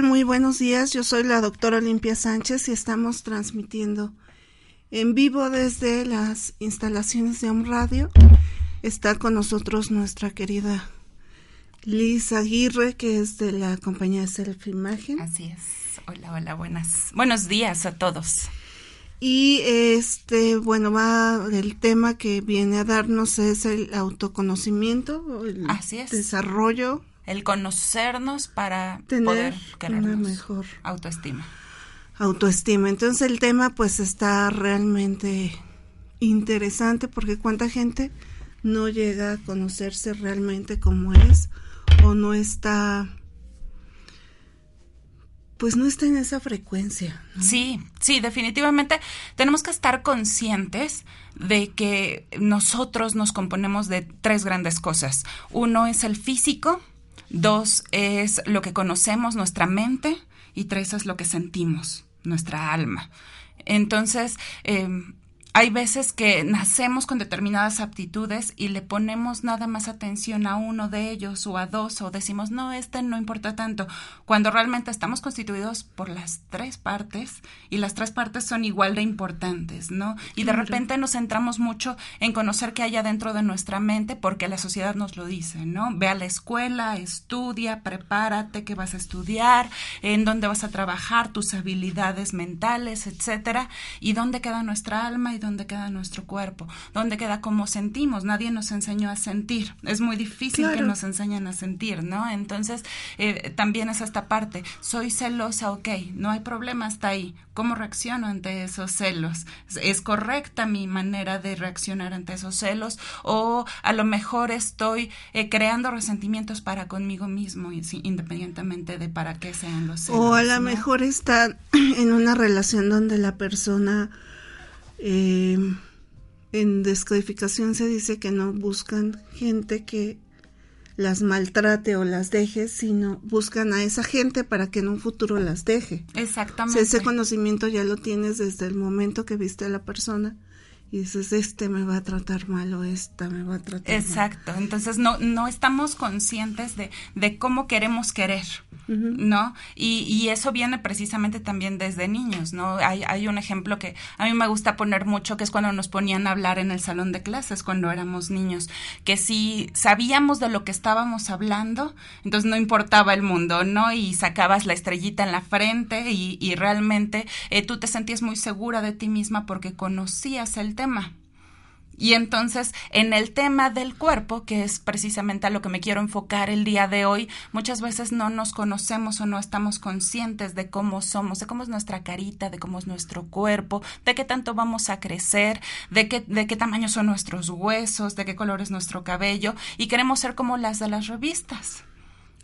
Tal? Muy buenos días. Yo soy la doctora Olimpia Sánchez y estamos transmitiendo en vivo desde las instalaciones de Home Radio. Está con nosotros nuestra querida Liz Aguirre, que es de la compañía Self Imagen. Así es. Hola, hola, buenas. Buenos días a todos. Y este, bueno, va el tema que viene a darnos es el autoconocimiento, el Así es. desarrollo el conocernos para Tener poder una querernos. mejor autoestima. autoestima. Entonces el tema pues está realmente interesante porque cuánta gente no llega a conocerse realmente como es o no está pues no está en esa frecuencia. ¿no? Sí, sí, definitivamente tenemos que estar conscientes de que nosotros nos componemos de tres grandes cosas. Uno es el físico, dos es lo que conocemos, nuestra mente, y tres es lo que sentimos, nuestra alma. Entonces, eh, hay veces que nacemos con determinadas aptitudes y le ponemos nada más atención a uno de ellos o a dos o decimos, no, este no importa tanto, cuando realmente estamos constituidos por las tres partes y las tres partes son igual de importantes, ¿no? Y de Claro. repente nos centramos mucho en conocer qué hay adentro de nuestra mente porque la sociedad nos lo dice, ¿no? Ve a la escuela, estudia, prepárate, qué vas a estudiar, en dónde vas a trabajar, tus habilidades mentales, etcétera, y dónde queda nuestra alma y dónde queda nuestro cuerpo, dónde queda cómo sentimos. Nadie nos enseñó a sentir. Es muy difícil que nos enseñen a sentir, ¿no? Entonces, eh, también es esta parte. Soy celosa, ok, no hay problema hasta ahí. ¿Cómo reacciono ante esos celos? ¿Es- ¿Es correcta mi manera de reaccionar ante esos celos? O a lo mejor estoy eh, creando resentimientos para conmigo mismo, independientemente de para qué sean los celos. O a lo ¿no? mejor está en una relación donde la persona eh, en descodificación se dice que no buscan gente que las maltrate o las deje, sino buscan a esa gente para que en un futuro las deje. O sea, Exactamente. ese conocimiento ya lo tienes desde el momento que viste a la persona y dices, este me va a tratar mal o esta me va a tratar mal. Exacto, entonces no, no estamos conscientes de, de cómo queremos querer, ¿no? Y, y eso viene precisamente también desde niños, ¿no? Hay, hay un ejemplo que a mí me gusta poner mucho, que es cuando nos ponían a hablar en el salón de clases cuando éramos niños, que si sabíamos de lo que estábamos hablando, entonces no importaba el mundo, ¿no? Y sacabas la estrellita en la frente y, y realmente eh, tú te sentías muy segura de ti misma porque conocías el tema. Y entonces, en el tema del cuerpo, que es precisamente a lo que me quiero enfocar el día de hoy, muchas veces no nos conocemos o no estamos conscientes de cómo somos, de cómo es nuestra carita, de cómo es nuestro cuerpo, de qué tanto vamos a crecer, de qué, de qué tamaño son nuestros huesos, de qué color es nuestro cabello, y queremos ser como las de las revistas.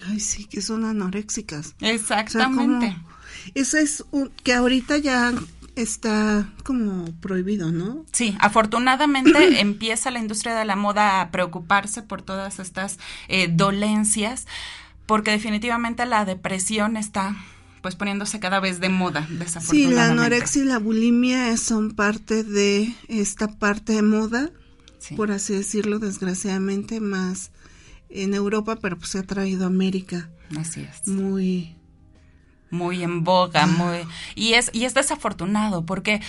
Ay, sí, que son anoréxicas. O sea, Exactamente. eso es un- que ahorita ya está como prohibido, ¿no? Sí, afortunadamente empieza la industria de la moda a preocuparse por todas estas eh, dolencias, porque definitivamente la depresión está pues poniéndose cada vez de moda, Sí, desafortunadamente. la anorexia y la bulimia son parte de esta parte de moda, Sí. por así decirlo, desgraciadamente, más en Europa, pero pues se ha traído a América Así es. muy... muy en boga, muy y es y es desafortunado porque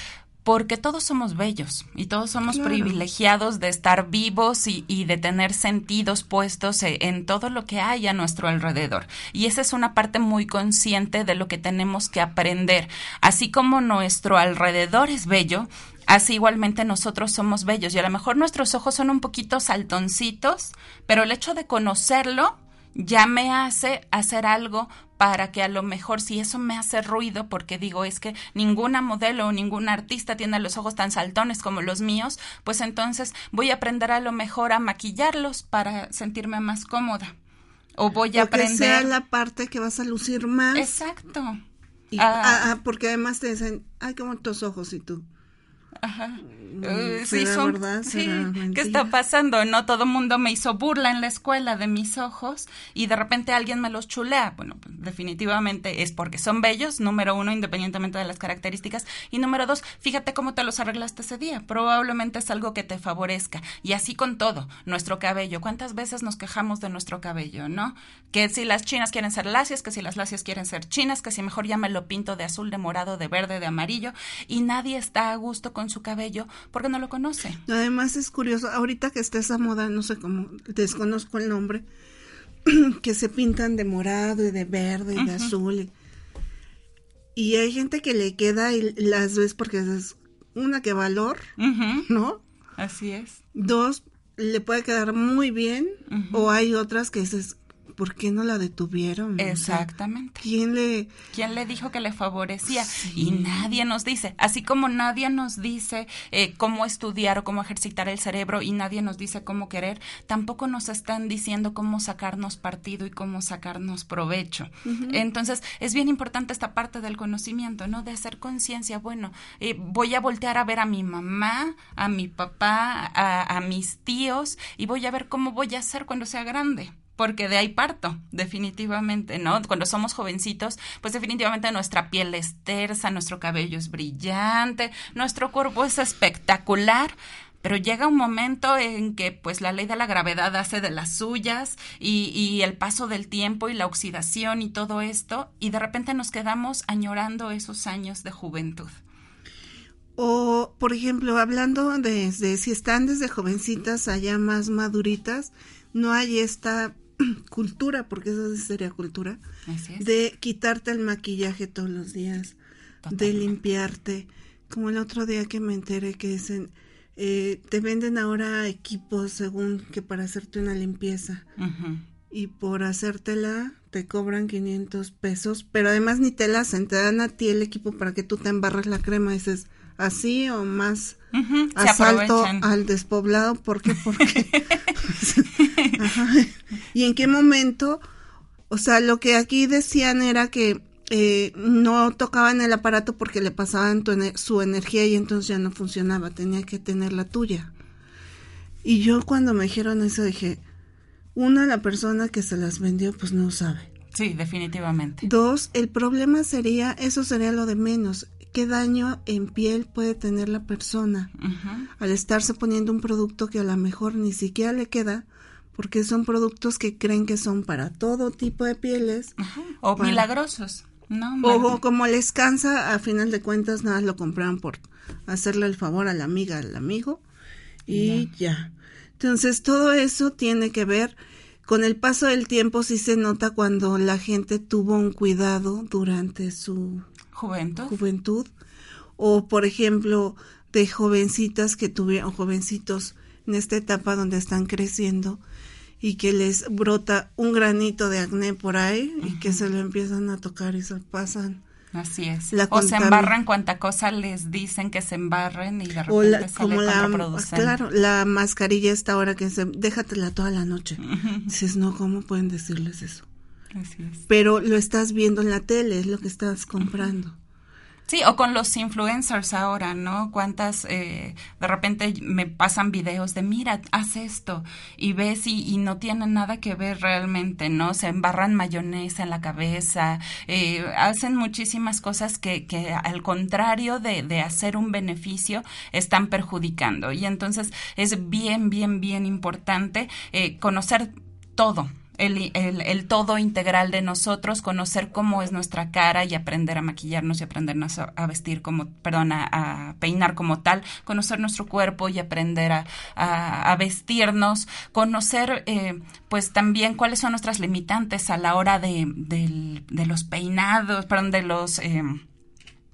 porque todos somos bellos y todos somos Claro. privilegiados de estar vivos y, y de tener sentidos puestos e- en todo lo que hay a nuestro alrededor. Y esa es una parte muy consciente de lo que tenemos que aprender. Así como nuestro alrededor es bello, así igualmente nosotros somos bellos. Y a lo mejor nuestros ojos son un poquito saltoncitos, pero el hecho de conocerlo ya me hace hacer algo para que a lo mejor si eso me hace ruido, porque digo es que ninguna modelo o ningún artista tiene los ojos tan saltones como los míos, pues entonces voy a aprender a lo mejor a maquillarlos para sentirme más cómoda. O voy a aprender. Que sea la parte que vas a lucir más. Exacto. Y, ah. ah, porque además te dicen, ay, qué bonitos ojos y tú. Ajá. Mm, eh, sí, son, sí, ¿qué está pasando? No todo el mundo me hizo burla en la escuela de mis ojos y de repente alguien me los chulea. Bueno, pues, definitivamente es porque son bellos, número uno, independientemente de las características. Y número dos, fíjate cómo te los arreglaste ese día. Probablemente es algo que te favorezca. Y así con todo, nuestro cabello. ¿Cuántas veces nos quejamos de nuestro cabello, no? Que si las chinas quieren ser lacias, que si las lacias quieren ser chinas, que si mejor ya me lo pinto de azul, de morado, de verde, de amarillo. Y nadie está a gusto con su cabello porque no lo conoce. Además es curioso, ahorita que está esa moda, no sé cómo, desconozco el nombre, que se pintan de morado y de verde y de azul. Y, hay gente que le queda y las ves porque es una que valor, ¿no? Así es. Dos, le puede quedar muy bien o hay otras que dices, ¿por qué no la detuvieron? Exactamente. ¿Quién le... ¿Quién le dijo que le favorecía? Y nadie nos dice, así como nadie nos dice eh, cómo estudiar o cómo ejercitar el cerebro y nadie nos dice cómo querer, tampoco nos están diciendo cómo sacarnos partido y cómo sacarnos provecho. Entonces, es bien importante esta parte del conocimiento, ¿no? De hacer conciencia, bueno, eh, voy a voltear a ver a mi mamá, a mi papá, a, a mis tíos y voy a ver cómo voy a hacer cuando sea grande porque de ahí parto, definitivamente, ¿no? Cuando somos jovencitos, pues definitivamente nuestra piel es tersa, nuestro cabello es brillante, nuestro cuerpo es espectacular, pero llega un momento en que pues la ley de la gravedad hace de las suyas y, el paso del tiempo y la oxidación y todo esto y de repente nos quedamos añorando esos años de juventud. O, por ejemplo, hablando de, de si están desde jovencitas allá más maduritas, no hay esta cultura, porque eso sería cultura, de quitarte el maquillaje todos los días, de limpiarte. Como el otro día que me enteré que dicen, eh, te venden ahora equipos según que para hacerte una limpieza. Y por hacértela te cobran 500 pesos, pero además ni te la hacen, te dan a ti el equipo para que tú te embarres la crema. Y dices, así o más asalto al despoblado, ¿por qué? Porque ¿Y en qué momento? O sea, lo que aquí decían era que eh, no tocaban el aparato porque le pasaban su energía y entonces ya no funcionaba, tenía que tener la tuya. Y yo cuando me dijeron eso dije, una, la persona que se las vendió pues no sabe. Sí, definitivamente. Dos, el problema sería, eso sería lo de menos, qué daño en piel puede tener la persona al estarse poniendo un producto que a lo mejor ni siquiera le queda porque son productos que creen que son para todo tipo de pieles. O milagrosos. No, o como les cansa, a final de cuentas nada lo compran por hacerle el favor a la amiga, al amigo y ya. Entonces todo eso tiene que ver con el paso del tiempo, sí se nota cuando la gente tuvo un cuidado durante su juventud. juventud o por ejemplo de jovencitas que tuvieron jovencitos en esta etapa donde están creciendo y que les brota un granito de acné por ahí y que se lo empiezan a tocar y se pasan. Así es. o se embarran cuanta cosa les dicen que se embarren y de repente como la, Claro, la mascarilla esta ahora que se déjatela toda la noche. Dices, no, ¿cómo pueden decirles eso? Así es. Pero lo estás viendo en la tele, es lo que estás comprando. Sí, o con los influencers ahora, ¿no? Cuántas, eh, de repente me pasan videos de, mira, haz esto, y ves y, no tienen nada que ver realmente, ¿no? Se embarran mayonesa en la cabeza, eh, hacen muchísimas cosas que, que al contrario de, de hacer un beneficio, están perjudicando. Y entonces es bien, bien, bien importante eh, conocer todo, el, el, todo integral de nosotros, conocer cómo es nuestra cara y aprender a maquillarnos y aprendernos a, vestir como, perdón, a, peinar como tal, conocer nuestro cuerpo y aprender a, a vestirnos, conocer eh, pues también cuáles son nuestras limitantes a la hora de, de, de los peinados, perdón, de los... Eh,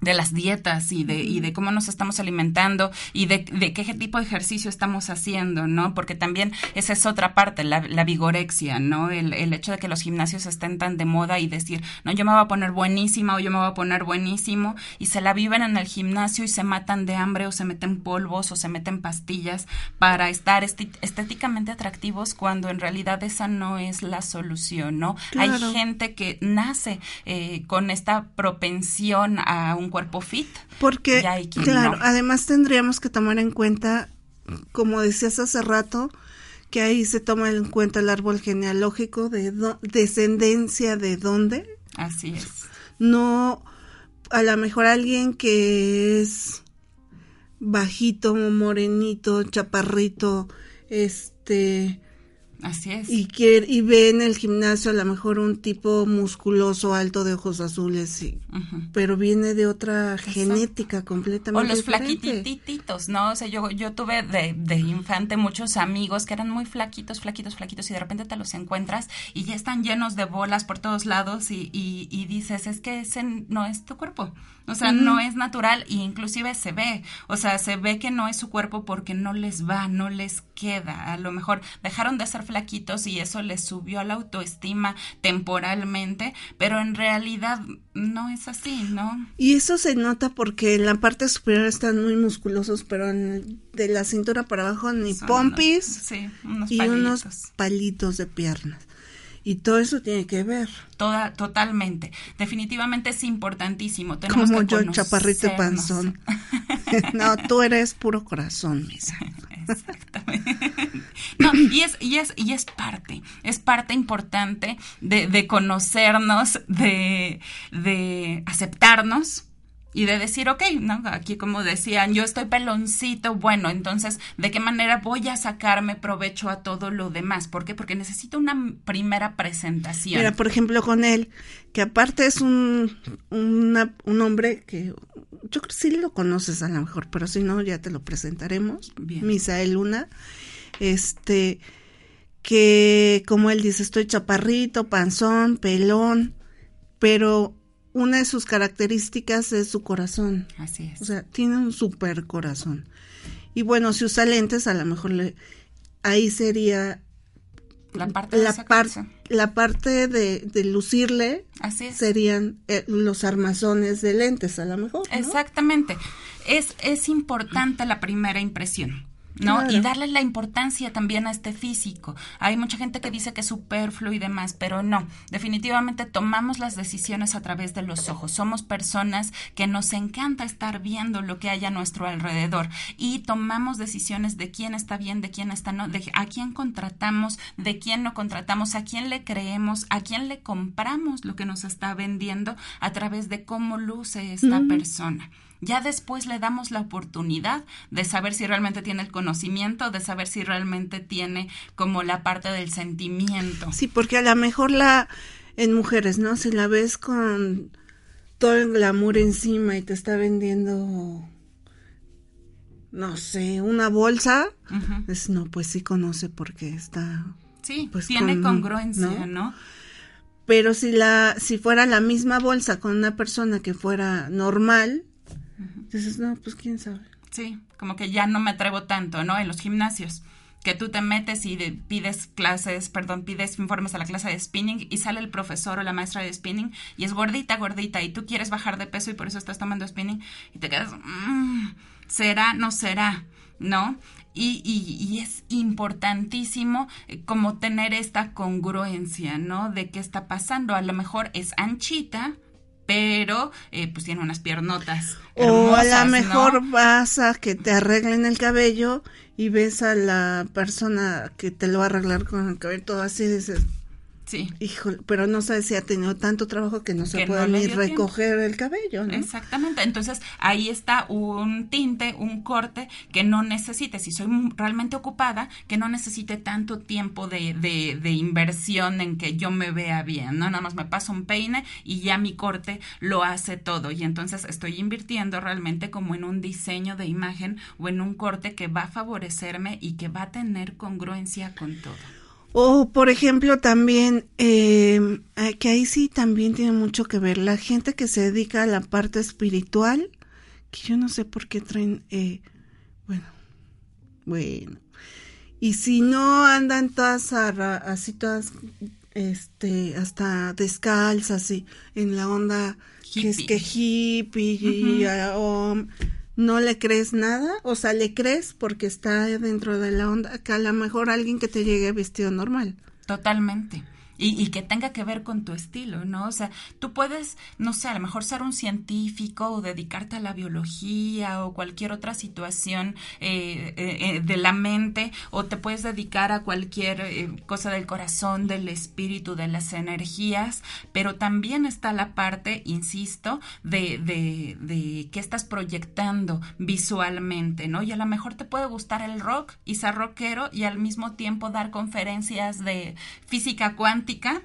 de las dietas y de, y de cómo nos estamos alimentando y de, de, qué tipo de ejercicio estamos haciendo, ¿no? Porque también esa es otra parte, la, la vigorexia, ¿no? El, el, hecho de que los gimnasios estén tan de moda y decir, no, yo me voy a poner buenísima o yo me voy a poner buenísimo y se la viven en el gimnasio y se matan de hambre o se meten polvos o se meten pastillas para estar estéticamente atractivos cuando en realidad esa no es la solución, ¿no? Hay gente que nace eh, con esta propensión a un cuerpo fit. Porque, claro, además tendríamos que tomar en cuenta, como decías hace rato, que ahí se toma en cuenta el árbol genealógico de descendencia de dónde. Así es. No, a lo mejor alguien que es bajito, morenito, chaparrito, este, Así es. Y, quiere, y ve en el gimnasio a lo mejor un tipo musculoso, alto, de ojos azules, y, pero viene de otra genética completamente O los flaquititos, ¿no? O sea, yo, yo tuve de, de, infante muchos amigos que eran muy flaquitos, flaquitos, flaquitos, y de repente te los encuentras y ya están llenos de bolas por todos lados y, y, y dices, es que ese no es tu cuerpo. O sea, no es natural e inclusive se ve. O sea, se ve que no es su cuerpo porque no les va, no les queda. A lo mejor dejaron de ser flaquitos y eso les subió la autoestima temporalmente, pero en realidad no es así, ¿no? Y eso se nota porque en la parte superior están muy musculosos, pero en de la cintura para abajo ni pompis sí, unos y unos palitos de piernas. Y todo eso tiene que ver. Toda, totalmente. Definitivamente es importantísimo. Tenemos Como yo, chaparrito panzón. no, tú eres puro corazón, misa. Exactamente. No, y es, y es, y es parte, es parte importante de, conocernos, de, de aceptarnos, y de decir, ok, ¿no? Aquí como decían, yo estoy peloncito, bueno, entonces, ¿de qué manera voy a sacarme provecho a todo lo demás? ¿Por qué? Porque necesito una primera presentación. Mira, por ejemplo, con él, que aparte es un, un hombre que yo creo que sí lo conoces a lo mejor, pero si no, ya te lo presentaremos. Bien. Misael Luna, este, que como él dice, estoy chaparrito, panzón, pelón, pero una de sus características es su corazón. Así es. O sea, tiene un super corazón. Y bueno, si usa lentes, a lo mejor le, ahí sería la parte la, la parte de, de lucirle Así serían eh, los armazones de lentes a lo mejor ¿no? exactamente. Es es importante la primera impresión ¿no? Y darle la importancia también a este físico. Hay mucha gente que dice que es superfluo y demás, pero no. Definitivamente tomamos las decisiones a través de los ojos. Somos personas que nos encanta estar viendo lo que hay a nuestro alrededor y tomamos decisiones de quién está bien, de quién está no, de a quién contratamos, de quién no contratamos, a quién le creemos, a quién le compramos lo que nos está vendiendo a través de cómo luce esta persona. Ya después le damos la oportunidad de saber si realmente tiene el conocimiento, de saber si realmente tiene como la parte del sentimiento. Sí, porque a lo mejor la en mujeres, ¿no? Si la ves con todo el glamour encima y te está vendiendo no sé, una bolsa, es no, pues sí conoce porque está Sí, pues tiene congruencia, ¿no? Pero si la si fuera la misma bolsa con una persona que fuera normal, No, pues quién sabe. Sí, como que ya no me atrevo tanto, ¿no? En los gimnasios que tú te metes y pides clases, perdón, pides informes a la clase de spinning y sale el profesor o la maestra de spinning y es gordita, gordita y tú quieres bajar de peso y por eso estás tomando spinning y te quedas, mmm, ¿será? ¿No será? ¿No? Y, y, y, es importantísimo eh, como tener esta congruencia, ¿no? De qué está pasando. A lo mejor es anchita, pero eh, pues tiene unas piernotas. o a lo mejor vas a que te arreglen el cabello y ves a la persona que te lo va a arreglar con el cabello todo así dices, Sí. Híjole, pero no sabes si ha tenido tanto trabajo que no se puede ni recoger el cabello, ¿no? Exactamente. Entonces, ahí está un tinte, un corte que no necesite, si soy realmente ocupada, que no necesite tanto tiempo de, de, de inversión en que yo me vea bien, ¿no? Nada más me paso un peine y ya mi corte lo hace todo. Y entonces estoy invirtiendo realmente como en un diseño de imagen o en un corte que va a favorecerme y que va a tener congruencia con todo. O, por ejemplo, también, eh, que ahí sí también tiene mucho que ver, la gente que se dedica a la parte espiritual, que yo no sé por qué traen, eh, bueno, bueno. Y si no andan todas así, todas, este, hasta descalzas, y en la onda que es que hippie, no le crees nada, o sea, le crees porque está dentro de la onda, que a lo mejor alguien que te llegue vestido normal. Totalmente. Y, y, que tenga que ver con tu estilo, ¿no? O sea, tú puedes, no sé, a lo mejor ser un científico o dedicarte a la biología o cualquier otra situación eh, eh, eh de la mente o te puedes dedicar a cualquier eh, cosa del corazón, del espíritu, de las energías, pero también está la parte, insisto, de, de, de qué estás proyectando visualmente, ¿no? Y a lo mejor te puede gustar el rock y ser rockero y al mismo tiempo dar conferencias de física cuántica romántica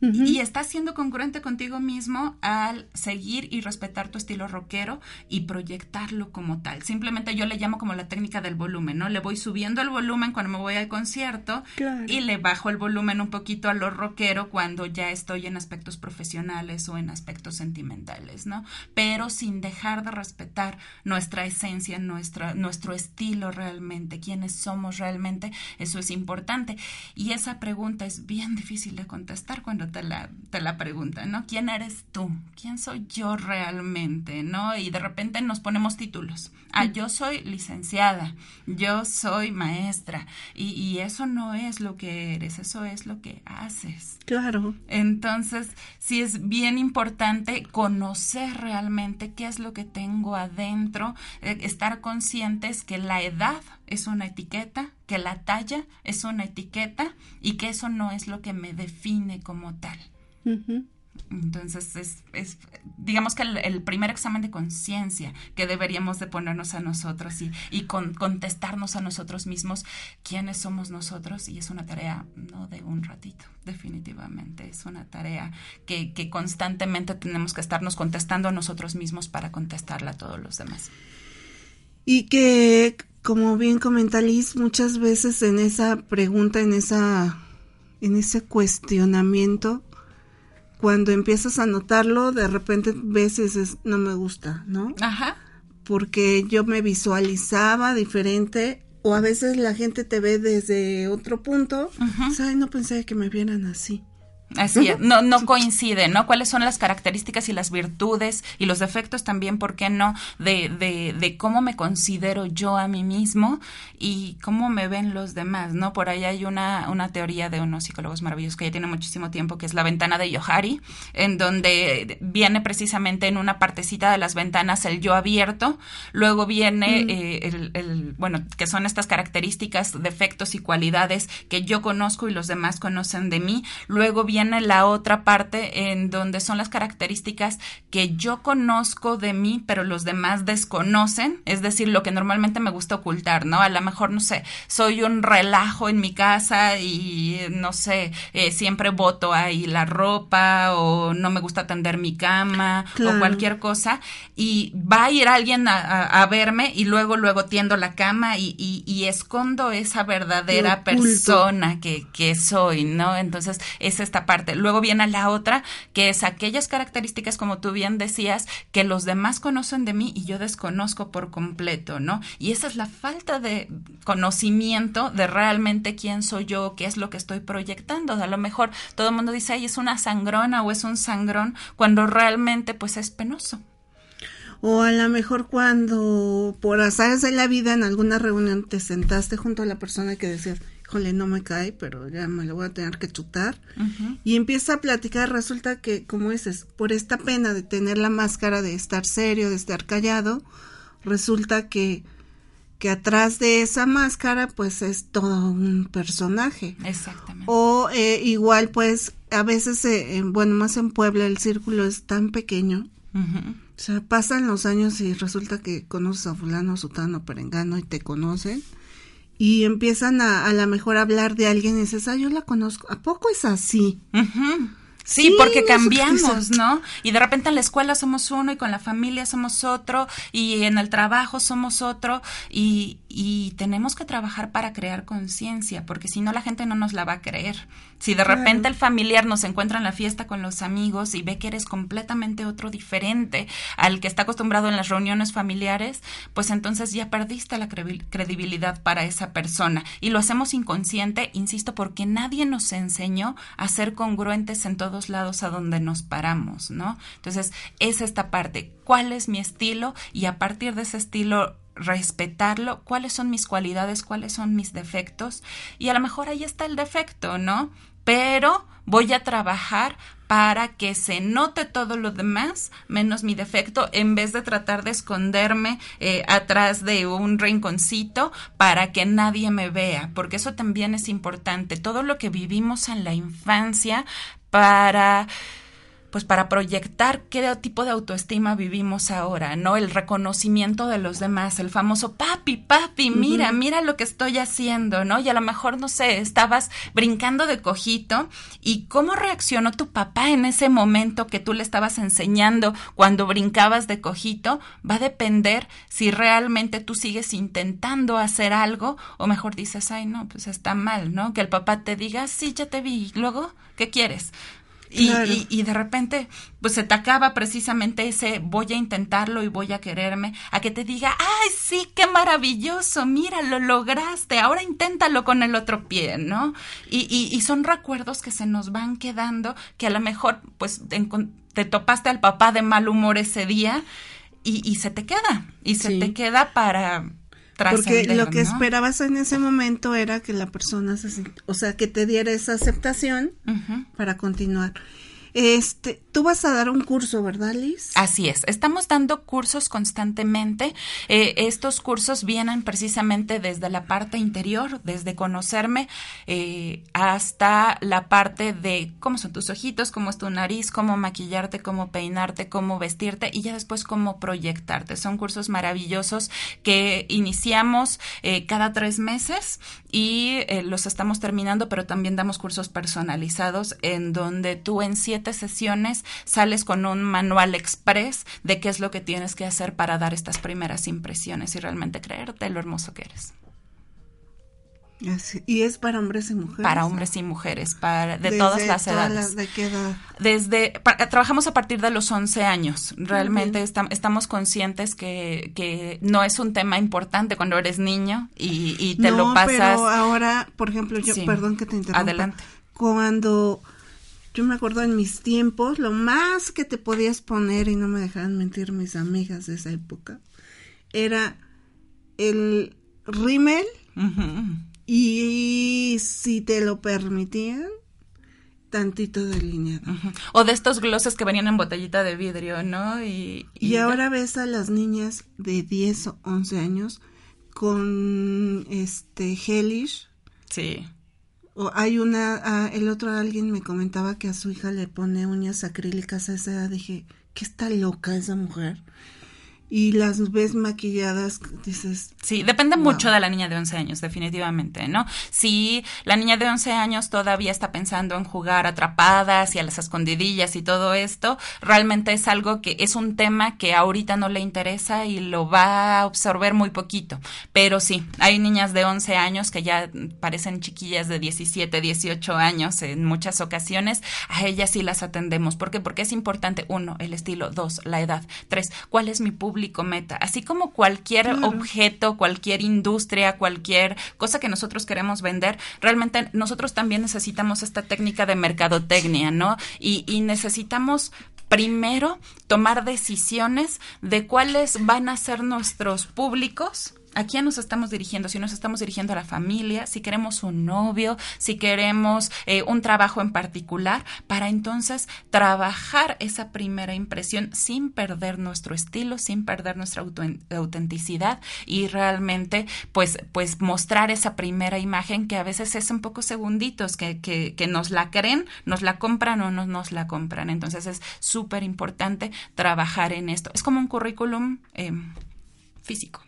y estás siendo congruente contigo mismo al seguir y respetar tu estilo rockero y proyectarlo como tal. Simplemente yo le llamo como la técnica del volumen, ¿no? Le voy subiendo el volumen cuando me voy al concierto y le bajo el volumen un poquito a lo rockero cuando ya estoy en aspectos profesionales o en aspectos sentimentales, ¿no? Pero sin dejar de respetar nuestra esencia, nuestra, nuestro estilo realmente, quiénes somos realmente, eso es importante. Y esa pregunta es bien difícil de contestar cuando te la, te la preguntan, ¿no? ¿Quién eres tú? ¿Quién soy yo realmente? ¿No? Y de repente nos ponemos títulos. Ah, yo soy licenciada, yo soy maestra, y, y eso no es lo que eres, eso es lo que haces. Claro. Entonces, sí es bien importante conocer realmente qué es lo que tengo adentro, eh, estar conscientes que la edad es una etiqueta, que la talla es una etiqueta y que eso no es lo que me define como tal. Entonces, es, es, digamos que el, primer examen de conciencia que deberíamos de ponernos a nosotros y, y con, contestarnos a nosotros mismos quiénes somos nosotros y es una tarea no de un ratito, definitivamente, es una tarea que, que constantemente tenemos que estarnos contestando a nosotros mismos para contestarla a todos los demás. Y que como bien comenta Liz, muchas veces en esa pregunta, en esa, en ese cuestionamiento, cuando empiezas a notarlo, de repente ves y dices, no me gusta, ¿no? Ajá. Porque yo me visualizaba diferente, o a veces la gente te ve desde otro punto, Ay, no pensé que me vieran así. Así es, no, no coincide, ¿no? ¿Cuáles son las características y las virtudes y los defectos también, por qué no, de, de, de cómo me considero yo a mí mismo y cómo me ven los demás, ¿no? Por ahí hay una, una teoría de unos psicólogos maravillosos que ya tiene muchísimo tiempo, que es la ventana de Yohari, en donde viene precisamente en una partecita de las ventanas el yo abierto, luego viene eh, el, el, bueno, que son estas características, defectos y cualidades que yo conozco y los demás conocen de mí, luego viene viene la otra parte en donde son las características que yo conozco de mí, pero los demás desconocen, es decir, lo que normalmente me gusta ocultar, ¿no? A lo mejor, no sé, soy un relajo en mi casa y, no sé, eh, siempre voto ahí la ropa o no me gusta tender mi cama o cualquier cosa y va a ir alguien a, verme y luego, luego tiendo la cama y, y, escondo esa verdadera persona que, que soy, ¿no? Entonces, es esta parte. Luego viene la otra, que es aquellas características, como tú bien decías, que los demás conocen de mí y yo desconozco por completo, ¿no? Y esa es la falta de conocimiento de realmente quién soy yo, qué es lo que estoy proyectando. A lo mejor todo el mundo dice, ay, es una sangrona o es un sangrón, cuando realmente pues es penoso. O a lo mejor cuando por azares de la vida en alguna reunión te sentaste junto a la persona que decías, híjole, no me cae, pero ya me lo voy a tener que chutar. Y empieza a platicar, resulta que, como dices, por esta pena de tener la máscara, de estar serio, de estar callado, resulta que, que atrás de esa máscara, pues es todo un personaje. Exactamente. O eh, igual, pues, a veces, eh, bueno, más en Puebla el círculo es tan pequeño. O sea, pasan los años y resulta que conoces a fulano, sutano, perengano y te conocen y empiezan a a lo mejor hablar de alguien y dices, ah, yo la conozco, ¿a poco es así? Sí, porque cambiamos, ¿no? Y de repente en la escuela somos uno y con la familia somos otro y en el trabajo somos otro y, y tenemos que trabajar para crear conciencia, porque si no la gente no nos la va a creer. Si de repente el familiar nos encuentra en la fiesta con los amigos y ve que eres completamente otro diferente al que está acostumbrado en las reuniones familiares, pues entonces ya perdiste la credibilidad para esa persona. Y lo hacemos inconsciente, insisto, porque nadie nos enseñó a ser congruentes en todos lados a donde nos paramos, ¿no? Entonces, es esta parte. ¿Cuál es mi estilo? Y a partir de ese estilo respetarlo, cuáles son mis cualidades, cuáles son mis defectos y a lo mejor ahí está el defecto, ¿no? Pero voy a trabajar para que se note todo lo demás, menos mi defecto, en vez de tratar de esconderme eh, atrás de un rinconcito para que nadie me vea, porque eso también es importante. Todo lo que vivimos en la infancia para pues para proyectar qué tipo de autoestima vivimos ahora, ¿no? El reconocimiento de los demás, el famoso papi, papi, mira, mira lo que estoy haciendo, ¿no? Y a lo mejor, no sé, estabas brincando de cojito y cómo reaccionó tu papá en ese momento que tú le estabas enseñando cuando brincabas de cojito, va a depender si realmente tú sigues intentando hacer algo o mejor dices, ay, no, pues está mal, ¿no? Que el papá te diga, sí, ya te vi, y luego, ¿qué quieres? Y, y, de repente, pues se te acaba precisamente ese voy a intentarlo y voy a quererme, a que te diga, ay, sí, qué maravilloso, mira, lo lograste, ahora inténtalo con el otro pie, ¿no? Y, y, y son recuerdos que se nos van quedando, que a lo mejor, pues, te topaste al papá de mal humor ese día y, y se te queda, y se te queda para, porque lo que esperabas en ese momento era que la persona se, o sea, que te diera esa aceptación para continuar. Este, tú vas a dar un curso, ¿verdad, Liz? Así es. Estamos dando cursos constantemente. Eh, estos cursos vienen precisamente desde la parte interior, desde conocerme eh, hasta la parte de cómo son tus ojitos, cómo es tu nariz, cómo maquillarte, cómo peinarte, cómo vestirte y ya después cómo proyectarte. Son cursos maravillosos que iniciamos eh, cada tres meses y los estamos terminando, pero también damos cursos personalizados en donde tú en siete sesiones sales con un manual express de qué es lo que tienes que hacer para dar estas primeras impresiones y realmente creerte lo hermoso que eres. y es para hombres y mujeres. Para hombres y mujeres, para de todas las edades. ¿De qué edad? Desde trabajamos a partir de los 11 años. Realmente estamos conscientes que, que, no es un tema importante cuando eres niño y, y te lo pasas. Pero ahora, por ejemplo, yo perdón que te interrumpa. Adelante. Cuando yo me acuerdo en mis tiempos, lo más que te podías poner, y no me dejaban mentir mis amigas de esa época, era el rímel y si te lo permitían, tantito delineado. O de estos glosses que venían en botellita de vidrio, ¿no? Y, y, ahora ves a las niñas de 10 o 11 años con este Hellish. Sí. O hay una, ah, el otro alguien me comentaba que a su hija le pone uñas acrílicas a esa edad. Dije, ¿qué está loca esa mujer? y las ves maquilladas, dices... Sí, depende mucho de la niña de 11 años, definitivamente, ¿no? Si la niña de 11 años todavía está pensando en jugar atrapadas y a las escondidillas y todo esto, realmente es algo que es un tema que ahorita no le interesa y lo va a absorber muy poquito. Pero sí, hay niñas de 11 años que ya parecen chiquillas de 17, 18 años en muchas ocasiones, a ellas sí las atendemos. ¿Por qué? Porque es importante, uno, el estilo, dos, la edad, tres, cuál es mi público meta. Así como cualquier objeto, cualquier industria, cualquier cosa que nosotros queremos vender, realmente nosotros también necesitamos esta técnica de mercadotecnia, ¿no? Y, y necesitamos primero tomar decisiones de cuáles van a ser nuestros públicos ¿A quién nos estamos dirigiendo? Si nos estamos dirigiendo a la familia, si queremos un novio, si queremos eh, un trabajo en particular, para entonces trabajar esa primera impresión sin perder nuestro estilo, sin perder nuestra autenticidad y realmente pues, pues mostrar esa primera imagen que a veces es un poco segunditos, que, que, que nos la creen, nos la compran o no nos la compran. Entonces es súper importante trabajar en esto. Es como un currículum eh, físico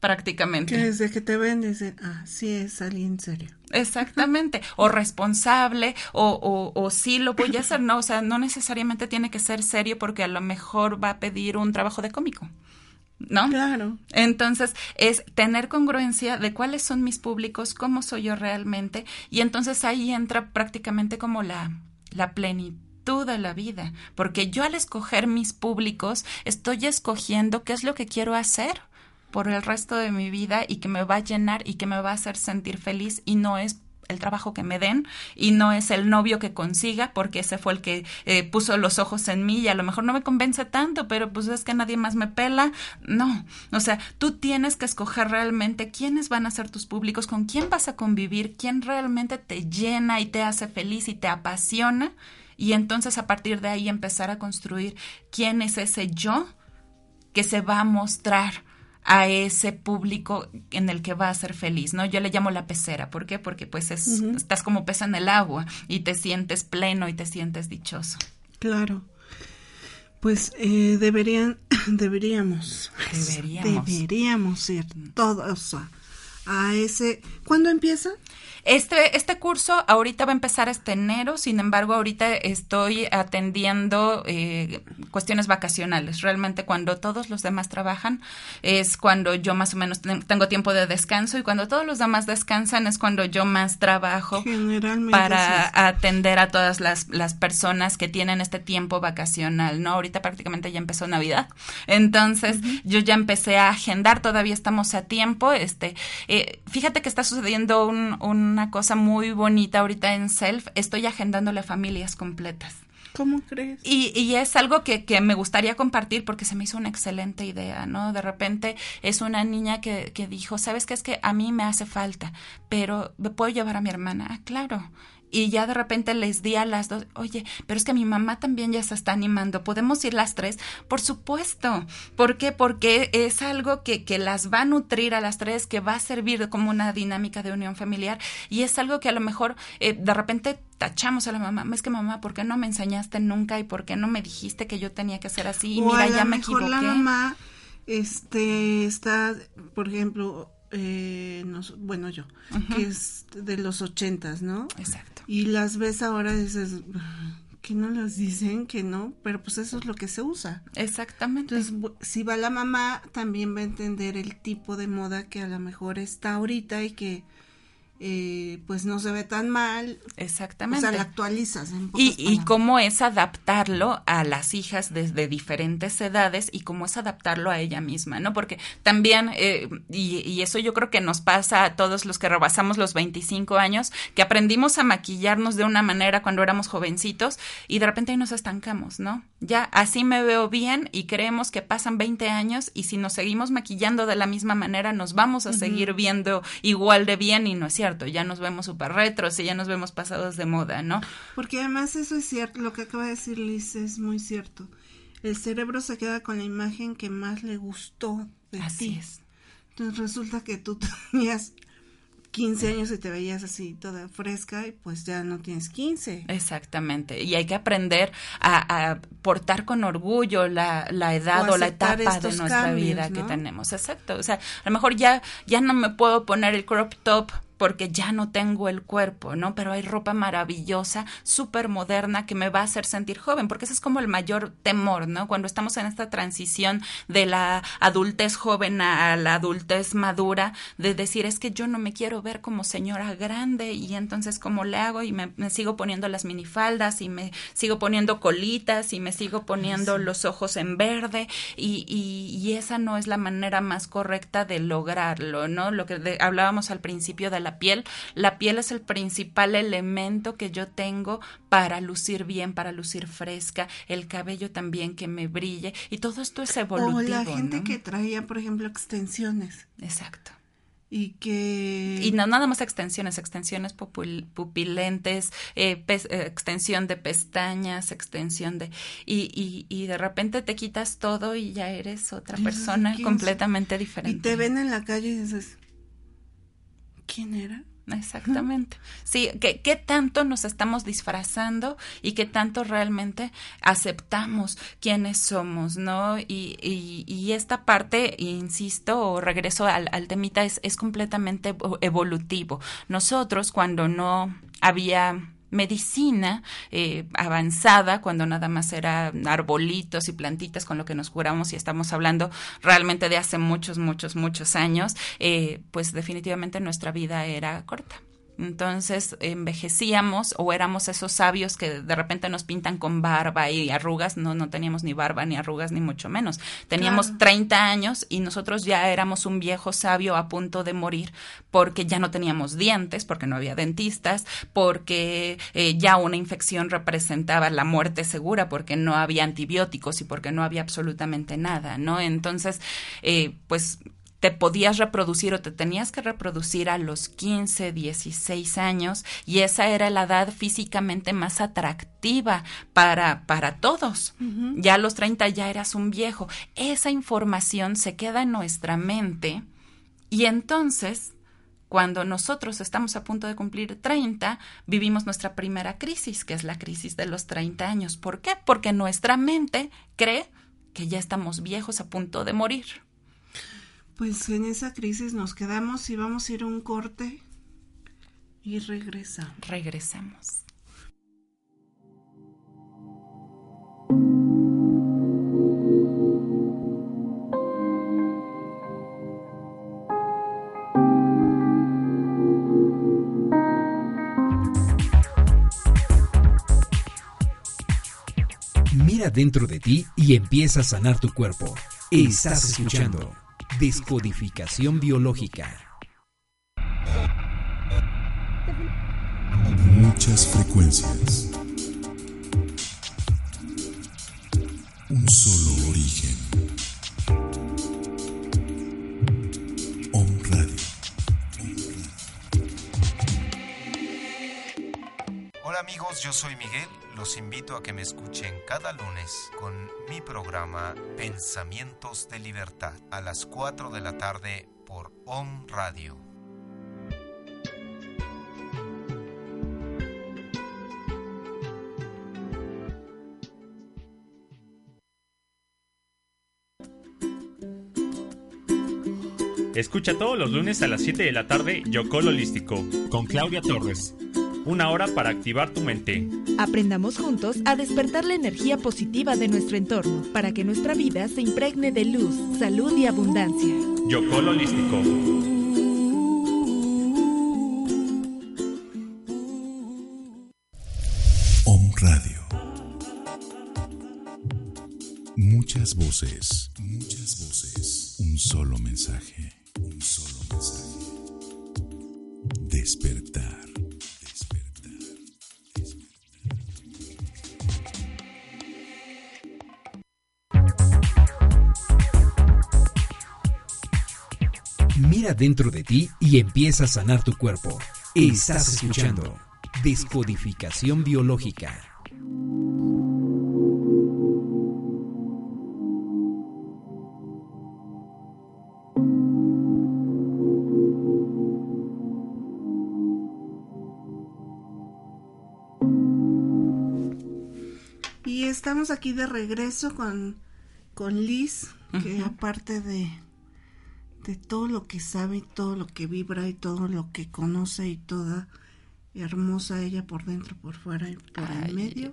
prácticamente. Que desde que te ven dicen, ah, sí es alguien serio. Exactamente, o responsable, o, o, o sí lo voy a hacer, no, o sea, no necesariamente tiene que ser serio porque a lo mejor va a pedir un trabajo de cómico. ¿no? Claro. Entonces, es tener congruencia de cuáles son mis públicos, cómo soy yo realmente, y entonces ahí entra prácticamente como la, la plenitud de la vida, porque yo al escoger mis públicos estoy escogiendo qué es lo que quiero hacer por el resto de mi vida y que me va a llenar y que me va a hacer sentir feliz y no es el trabajo que me den y no es el novio que consiga porque ese fue el que eh, puso los ojos en mí y a lo mejor no me convence tanto, pero pues es que nadie más me pela. No, o sea, tú tienes que escoger realmente quiénes van a ser tus públicos, con quién vas a convivir, quién realmente te llena y te hace feliz y te apasiona y entonces a partir de ahí empezar a construir quién es ese yo que se va a mostrar a ese público en el que va a ser feliz, ¿no? Yo le llamo la pecera, ¿por qué? Porque pues es, estás como pez en el agua y te sientes pleno y te sientes dichoso. Claro. Pues eh, deberían, deberíamos, deberíamos, deberíamos ir todos a ese. ¿Cuándo empieza? Este, este curso ahorita va a empezar este enero, sin embargo, ahorita estoy atendiendo eh, cuestiones vacacionales. Realmente cuando todos los demás trabajan es cuando yo más o menos tengo tiempo de descanso y cuando todos los demás descansan es cuando yo más trabajo para atender a todas las, las personas que tienen este tiempo vacacional, ¿no? Ahorita prácticamente ya empezó Navidad. Entonces, yo ya empecé a agendar, todavía estamos a tiempo. Este, eh, fíjate que está sucediendo un, un una cosa muy bonita ahorita en Self, estoy agendándole a familias completas. ¿Cómo crees? Y, y es algo que, que, me gustaría compartir porque se me hizo una excelente idea, ¿no? De repente es una niña que, que dijo, ¿sabes qué? Es que a mí me hace falta, pero ¿me puedo llevar a mi hermana? Ah, claro y ya de repente les di a las dos, oye, pero es que mi mamá también ya se está animando, ¿podemos ir las tres? Por supuesto. ¿Por qué? Porque es algo que, que las va a nutrir a las tres, que va a servir como una dinámica de unión familiar y es algo que a lo mejor eh, de repente tachamos a la mamá, es que mamá, ¿por qué no me enseñaste nunca y por qué no me dijiste que yo tenía que hacer así? Y mira, ya me equivoqué. La mamá este está, por ejemplo, eh, bueno, yo, que es de los ochentas, ¿no? Exacto. Y las ves ahora y dices, que no las dicen, que no, pero pues eso es lo que se usa. Exactamente. Entonces, si va la mamá, también va a entender el tipo de moda que a lo mejor está ahorita y que eh, pues no se ve tan mal. Exactamente. O sea, la actualizas. y, y cómo es adaptarlo a las hijas desde diferentes edades y cómo es adaptarlo a ella misma, ¿no? Porque también, eh, y, y, eso yo creo que nos pasa a todos los que rebasamos los 25 años, que aprendimos a maquillarnos de una manera cuando éramos jovencitos y de repente ahí nos estancamos, ¿no? Ya así me veo bien y creemos que pasan 20 años y si nos seguimos maquillando de la misma manera nos vamos a seguir viendo igual de bien y no es cierto ya nos vemos súper retros y ya nos vemos pasados de moda, ¿no? Porque además eso es cierto, lo que acaba de decir Liz es muy cierto. El cerebro se queda con la imagen que más le gustó de Así es. Entonces resulta que tú tenías 15 años y te veías así toda fresca y pues ya no tienes 15. Exactamente. Y hay que aprender a, portar con orgullo la, la edad o, la etapa de nuestra vida que tenemos. Exacto. O sea, a lo mejor ya, ya no me puedo poner el crop top porque ya no tengo el cuerpo, ¿no? Pero hay ropa maravillosa, súper moderna, que me va a hacer sentir joven, porque ese es como el mayor temor, ¿no? Cuando estamos en esta transición de la adultez joven a la adultez madura, de decir, es que yo no me quiero ver como señora grande y entonces, ¿cómo le hago? Y me, sigo poniendo las minifaldas y me sigo poniendo colitas y me sigo poniendo los ojos en verde y, y, y, esa no es la manera más correcta de lograrlo, ¿no? Lo que hablábamos al principio de la piel. La piel es el principal elemento que yo tengo para lucir bien, para lucir fresca, el cabello también que me brille y todo esto es evolutivo. O la gente que traía, por ejemplo, extensiones. Exacto y que y no nada más extensiones extensiones pupilentes eh, eh, extensión de pestañas extensión de y, y, y, de repente te quitas todo y ya eres otra persona completamente diferente y te ven en la calle y dices quién era. Exactamente. Sí, ¿qué, ¿qué, tanto nos estamos disfrazando y qué tanto realmente aceptamos quiénes somos, ¿no? Y, y, y esta parte, insisto, o regreso al, al temita, es, es completamente evolutivo. Nosotros, cuando no había medicina eh, avanzada, cuando nada más era arbolitos y plantitas con lo que nos curamos y estamos hablando realmente de hace muchos, muchos, muchos años, eh, pues definitivamente nuestra vida era corta. Entonces envejecíamos o éramos esos sabios que de repente nos pintan con barba y arrugas. No, no teníamos ni barba ni arrugas ni mucho menos. Teníamos 30 años y nosotros ya éramos un viejo sabio a punto de morir porque ya no teníamos dientes, porque no había dentistas, porque eh, ya una infección representaba la muerte segura, porque no había antibióticos y porque no había absolutamente nada, ¿no? Entonces, eh, pues te podías reproducir o te tenías que reproducir a los 15, 16 años y esa era la edad físicamente más atractiva para, para todos. Ya a los 30 ya eras un viejo. Esa información se queda en nuestra mente y entonces cuando nosotros estamos a punto de cumplir 30, vivimos nuestra primera crisis, que es la crisis de los 30 años. ¿Por qué? Porque nuestra mente cree que ya estamos viejos a punto de morir. Pues en esa crisis nos quedamos y vamos a ir a un corte y regresamos. Regresamos. Mira dentro de ti y empieza a sanar tu cuerpo. Estás escuchando Descodificación biológica. Muchas frecuencias. Un solo origen. Hola amigos, yo soy Miguel. Los invito a que me escuchen cada lunes con mi programa Pensamientos de Libertad a las 4 de la tarde por On Radio. Escucha todos los lunes a las 7 de la tarde Yocol Holístico con Claudia Torres. Una hora para activar tu mente. Aprendamos juntos a despertar la energía positiva de nuestro entorno para que nuestra vida se impregne de luz, salud y abundancia. Yocol Holístico. Om Radio. Muchas voces, muchas voces. Un solo mensaje, un solo mensaje. Despertar. Dentro de ti y empieza a sanar tu cuerpo. Estás escuchando Descodificación biológica. Y estamos aquí de regreso con, con Liz, que aparte de, de todo lo que sabe, y todo lo que vibra y todo lo que conoce y toda hermosa ella por dentro, por fuera y por Ay, el medio.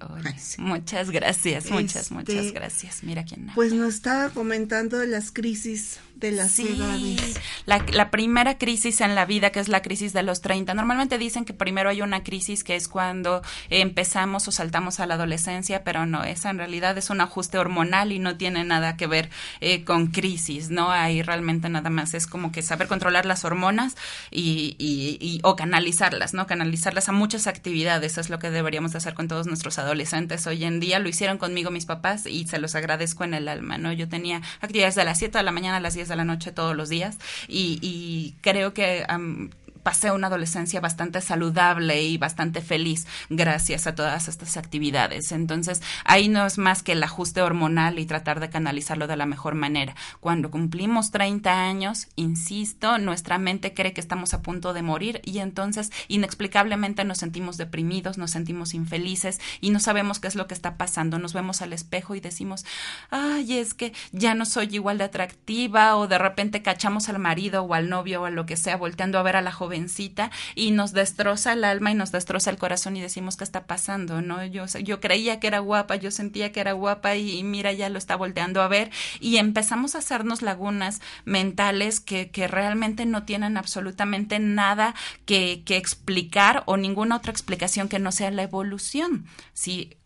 Muchas gracias, muchas, Este, muchas gracias. Mira quién habla. Pues nos estaba comentando de las crisis de las Sí, edades. la, la primera crisis en la vida, que es la crisis de los 30. Normalmente dicen que primero hay una crisis que es cuando empezamos o saltamos a la adolescencia, pero no, esa en realidad es un ajuste hormonal y no tiene nada que ver eh, con crisis, ¿no? Ahí realmente nada más es como que saber controlar las hormonas y, y, y- o canalizarlas, ¿no? Canalizarlas a muchas actividades, es lo que deberíamos de hacer con todos nuestros adolescentes hoy en día. Lo hicieron conmigo mis papás y se los agradezco en el alma, ¿no? Yo tenía actividades de las 7 de la mañana a las 10 de la noche todos los días y, y creo que am, pasé una adolescencia bastante saludable y bastante feliz gracias a todas estas actividades. Entonces, ahí no es más que el ajuste hormonal y tratar de canalizarlo de la mejor manera. Cuando cumplimos 30 años, insisto, nuestra mente cree que estamos a punto de morir y entonces inexplicablemente nos sentimos deprimidos, nos sentimos infelices y no sabemos qué es lo que está pasando. Nos vemos al espejo y decimos, ay, es que ya no soy igual de atractiva o de repente cachamos al marido o al novio o a lo que sea volteando a ver a la jovencita y nos destroza el alma y nos destroza el corazón y decimos qué está pasando, ¿no? Yo, yo creía que era guapa, yo sentía que era guapa y, mira, ya lo está volteando a ver y empezamos a hacernos lagunas mentales que, que realmente no tienen absolutamente nada que, que explicar o ninguna otra explicación que no sea la evolución. Si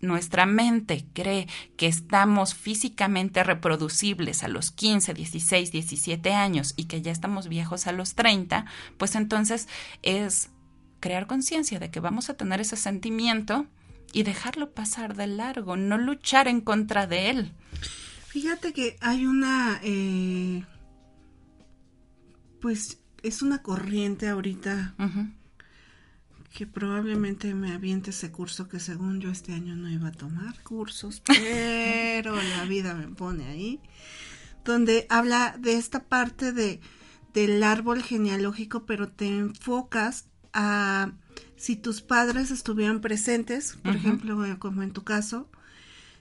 nuestra mente cree que estamos físicamente reproducibles a los 15, 16, 17 años y que ya estamos viejos a los 30, pues entonces es crear conciencia de que vamos a tener ese sentimiento y dejarlo pasar de largo, no luchar en contra de él. Fíjate que hay una, eh, pues es una corriente ahorita que probablemente me aviente ese curso que según yo este año no iba a tomar cursos, pero la vida me pone ahí, donde habla de esta parte de del árbol genealógico, pero te enfocas a si tus padres estuvieran presentes, por ejemplo, eh, como en tu caso,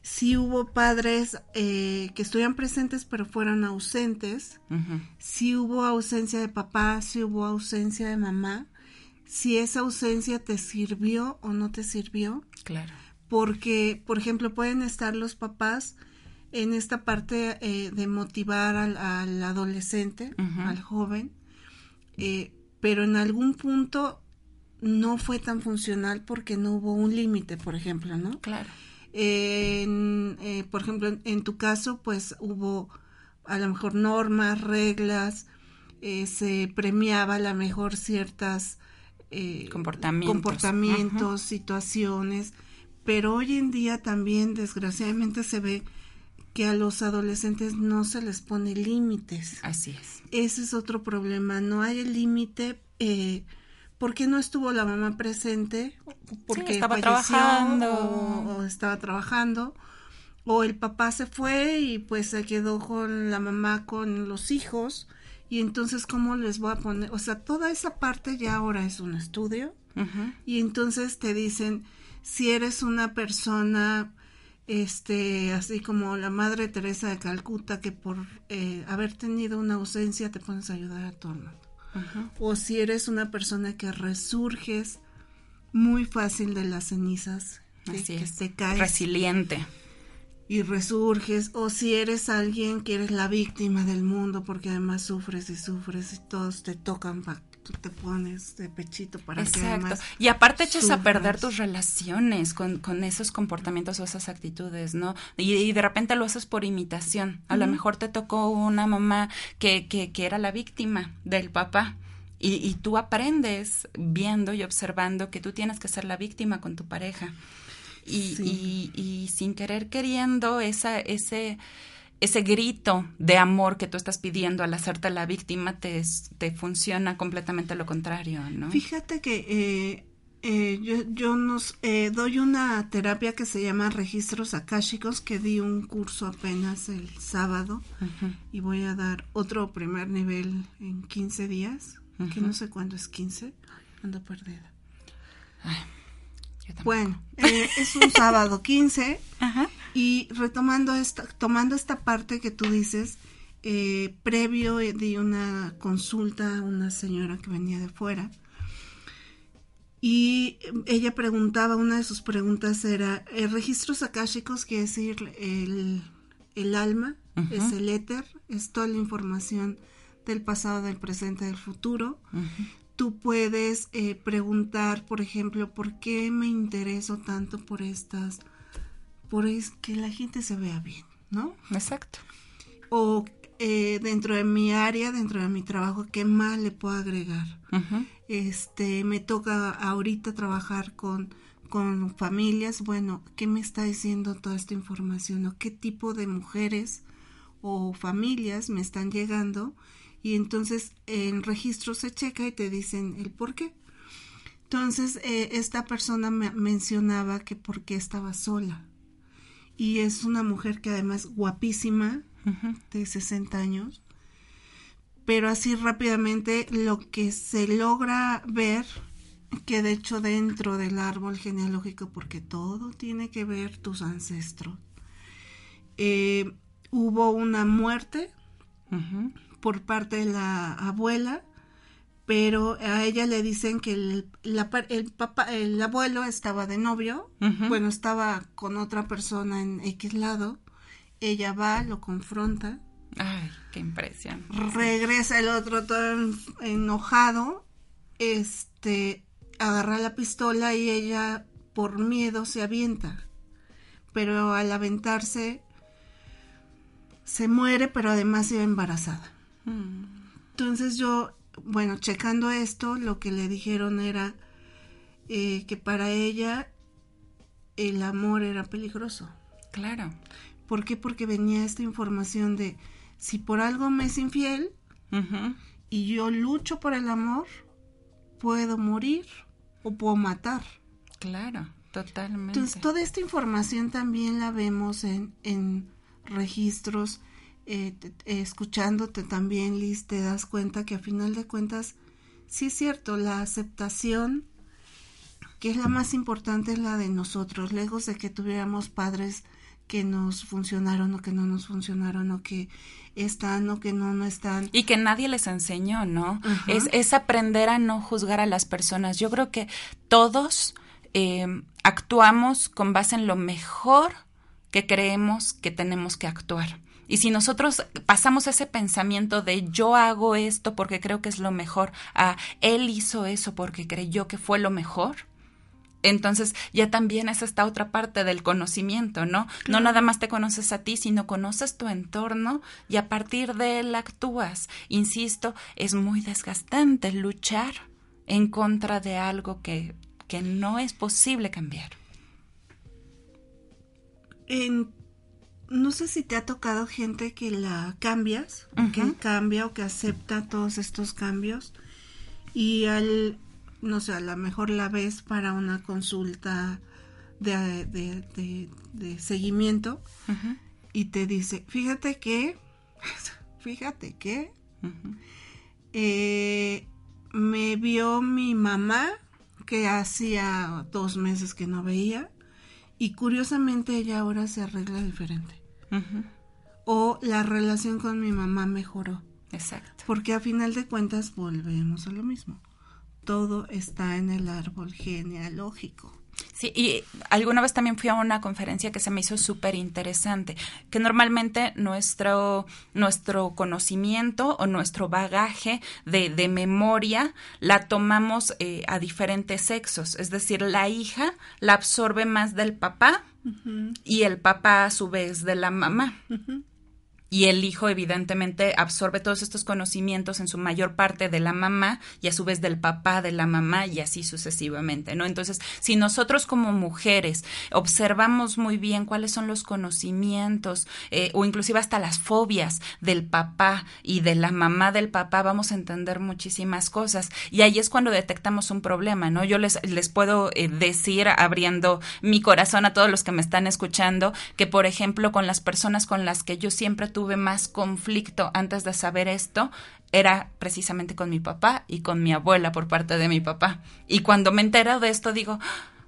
si hubo padres eh, que estuvieran presentes pero fueran ausentes, si hubo ausencia de papá, si hubo ausencia de mamá, si esa ausencia te sirvió o no te sirvió. Claro. Porque, por ejemplo, pueden estar los papás en esta parte eh, de motivar al, adolescente, al joven, eh, pero en algún punto no fue tan funcional porque no hubo un límite, por ejemplo, ¿no? Claro. Eh, por ejemplo, en, tu caso, pues hubo a lo mejor normas, reglas, se premiaba a lo mejor ciertas eh, comportamientos, situaciones, pero hoy en día también desgraciadamente se ve que a los adolescentes no se les pone límites. Así es. Ese es otro problema, no hay el límite eh, porque no estuvo la mamá presente, porque estaba trabajando. O, estaba trabajando. O el papá se fue y pues se quedó con la mamá con los hijos y entonces cómo les voy a poner, o sea, toda esa parte ya ahora es un estudio. Y entonces te dicen si eres una persona este así como la madre Teresa de Calcuta que por eh, haber tenido una ausencia te pones a ayudar a todo el mundo o si eres una persona que resurges muy fácil de las cenizas que, se cae resiliente y resurges, o si eres alguien que eres la víctima del mundo porque además sufres y sufres y todos te tocan tú te pones de pechito para que además y aparte echas a perder tus relaciones con, con, esos comportamientos o esas actitudes, ¿no? Y, de repente lo haces por imitación. A lo mejor te tocó una mamá que, que, que era la víctima del papá. Y, y, tú aprendes viendo y observando que tú tienes que ser la víctima con tu pareja y, y, sin querer queriendo esa, ese, ese grito de amor que tú estás pidiendo al hacerte la víctima te, te funciona completamente lo contrario, ¿no? Fíjate que eh, eh, yo, yo nos eh, doy una terapia que se llama registros akáshicos que di un curso apenas el sábado y voy a dar otro primer nivel en 15 días, que no sé cuándo es 15, ando perdida. Ay. Bueno, eh, es un sábado 15 y retomando esta, tomando esta parte que tú dices, eh, previo di una consulta a una señora que venía de fuera y ella preguntaba, una de sus preguntas era, ¿el eh, registros akáshicos quiere decir el, el alma, es el éter, es toda la información del pasado, del presente, del futuro tú puedes eh, preguntar, por ejemplo, ¿por qué me intereso tanto por estas, por es que la gente se vea bien, ¿no? Exacto. O eh, dentro de mi área, dentro de mi trabajo, ¿qué más le puedo agregar? Este, me toca ahorita trabajar con, con familias, bueno, ¿qué me está diciendo toda esta información? ¿O qué tipo de mujeres o familias me están llegando? Y entonces en registro se checa y te dicen el por qué. Entonces eh, esta persona me mencionaba que porque estaba sola y es una mujer que además guapísima, de 60 años, pero así rápidamente lo que se logra ver, que de hecho dentro del árbol genealógico, porque todo tiene que ver tus ancestros, eh, hubo una muerte por parte de la abuela, pero a ella le dicen que el, el, papá, el abuelo estaba de novio, bueno, estaba con otra persona en X lado, ella va, lo confronta. Ay, qué impresión. Regresa el otro todo enojado, este, agarra la pistola y ella por miedo se avienta. Pero al aventarse se muere, pero además iba embarazada. Entonces yo, bueno, checando esto, lo que le dijeron era eh, que para ella el amor era peligroso. Claro. ¿Por qué? Porque venía esta información de si por algo me es infiel y yo lucho por el amor, puedo morir o puedo matar. Claro, totalmente. Entonces, toda esta información también la vemos en, en registros, eh, escuchándote también, Liz, te das cuenta que a final de cuentas, sí es cierto, la aceptación, que es la más importante, es la de nosotros, lejos de que tuviéramos padres que nos funcionaron o que no nos funcionaron o que están o que no no están. Y que nadie les enseñó, ¿no? Es, es, aprender a no juzgar a las personas. Yo creo que todos eh, actuamos con base en lo mejor que creemos que tenemos que actuar. Y si nosotros pasamos ese pensamiento de yo hago esto porque creo que es lo mejor, a él hizo eso porque creyó que fue lo mejor, entonces ya también es esta otra parte del conocimiento, ¿no? No nada más te conoces a ti, sino conoces tu entorno y a partir de él actúas. Insisto, es muy desgastante luchar en contra de algo que, que no es posible cambiar no sé si te ha tocado gente que la cambias, que cambia o que acepta todos estos cambios y al, no sé, a lo mejor la ves para una consulta de, de, seguimiento y te dice, fíjate que, fíjate que, eh, me vio mi mamá que hacía dos meses que no veía y curiosamente ella ahora se arregla diferente. O la relación con mi mamá mejoró. Exacto. Porque a final de cuentas volvemos a lo mismo. Todo está en el árbol genealógico. Sí, y alguna vez también fui a una conferencia que se me hizo súper interesante, que normalmente nuestro, nuestro conocimiento o nuestro bagaje de, de memoria la tomamos eh, a diferentes sexos, es decir, la hija la absorbe más del papá y el papá a su vez de la mamá y el hijo evidentemente absorbe todos estos conocimientos en su mayor parte de la mamá y a su vez del papá de la mamá y así sucesivamente, ¿no? Entonces, si nosotros como mujeres observamos muy bien cuáles son los conocimientos eh, o inclusive hasta las fobias del papá y de la mamá del papá, vamos a entender muchísimas cosas y ahí es cuando detectamos un problema, ¿no? Yo les, les puedo eh, decir, abriendo mi corazón a todos los que me están escuchando, que por ejemplo con las personas con las que yo siempre tuve tuve más conflicto antes de saber esto era precisamente con mi papá y con mi abuela por parte de mi papá. Y cuando me entero de esto digo,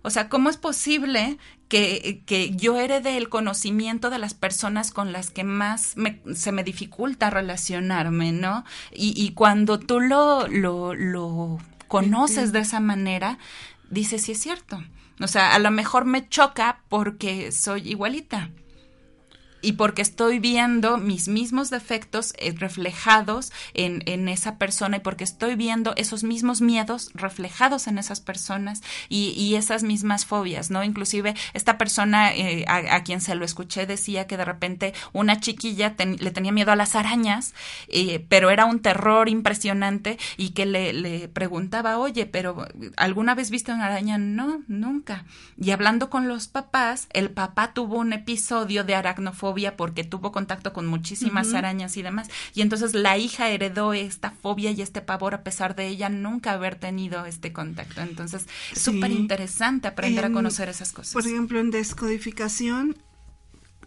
o sea, ¿cómo es posible que, que yo herede el conocimiento de las personas con las que más se me dificulta relacionarme, ¿no? Y, y cuando tú lo, lo, lo conoces de esa manera, dices, sí es cierto. O sea, a lo mejor me choca porque soy igualita y porque estoy viendo mis mismos defectos eh, reflejados en, en, esa persona y porque estoy viendo esos mismos miedos reflejados en esas personas y, y esas mismas fobias, ¿no? Inclusive esta persona eh, a, quien se lo escuché decía que de repente una chiquilla le tenía miedo a las arañas, eh, pero era un terror impresionante y que le, le preguntaba, oye, pero ¿alguna vez viste una araña? No, nunca. Y hablando con los papás, el papá tuvo un episodio de aracnofobia fobia porque tuvo contacto con muchísimas arañas y demás. Y entonces la hija heredó esta fobia y este pavor a pesar de ella nunca haber tenido este contacto. Entonces, es súper interesante aprender a conocer esas cosas. Por ejemplo, en descodificación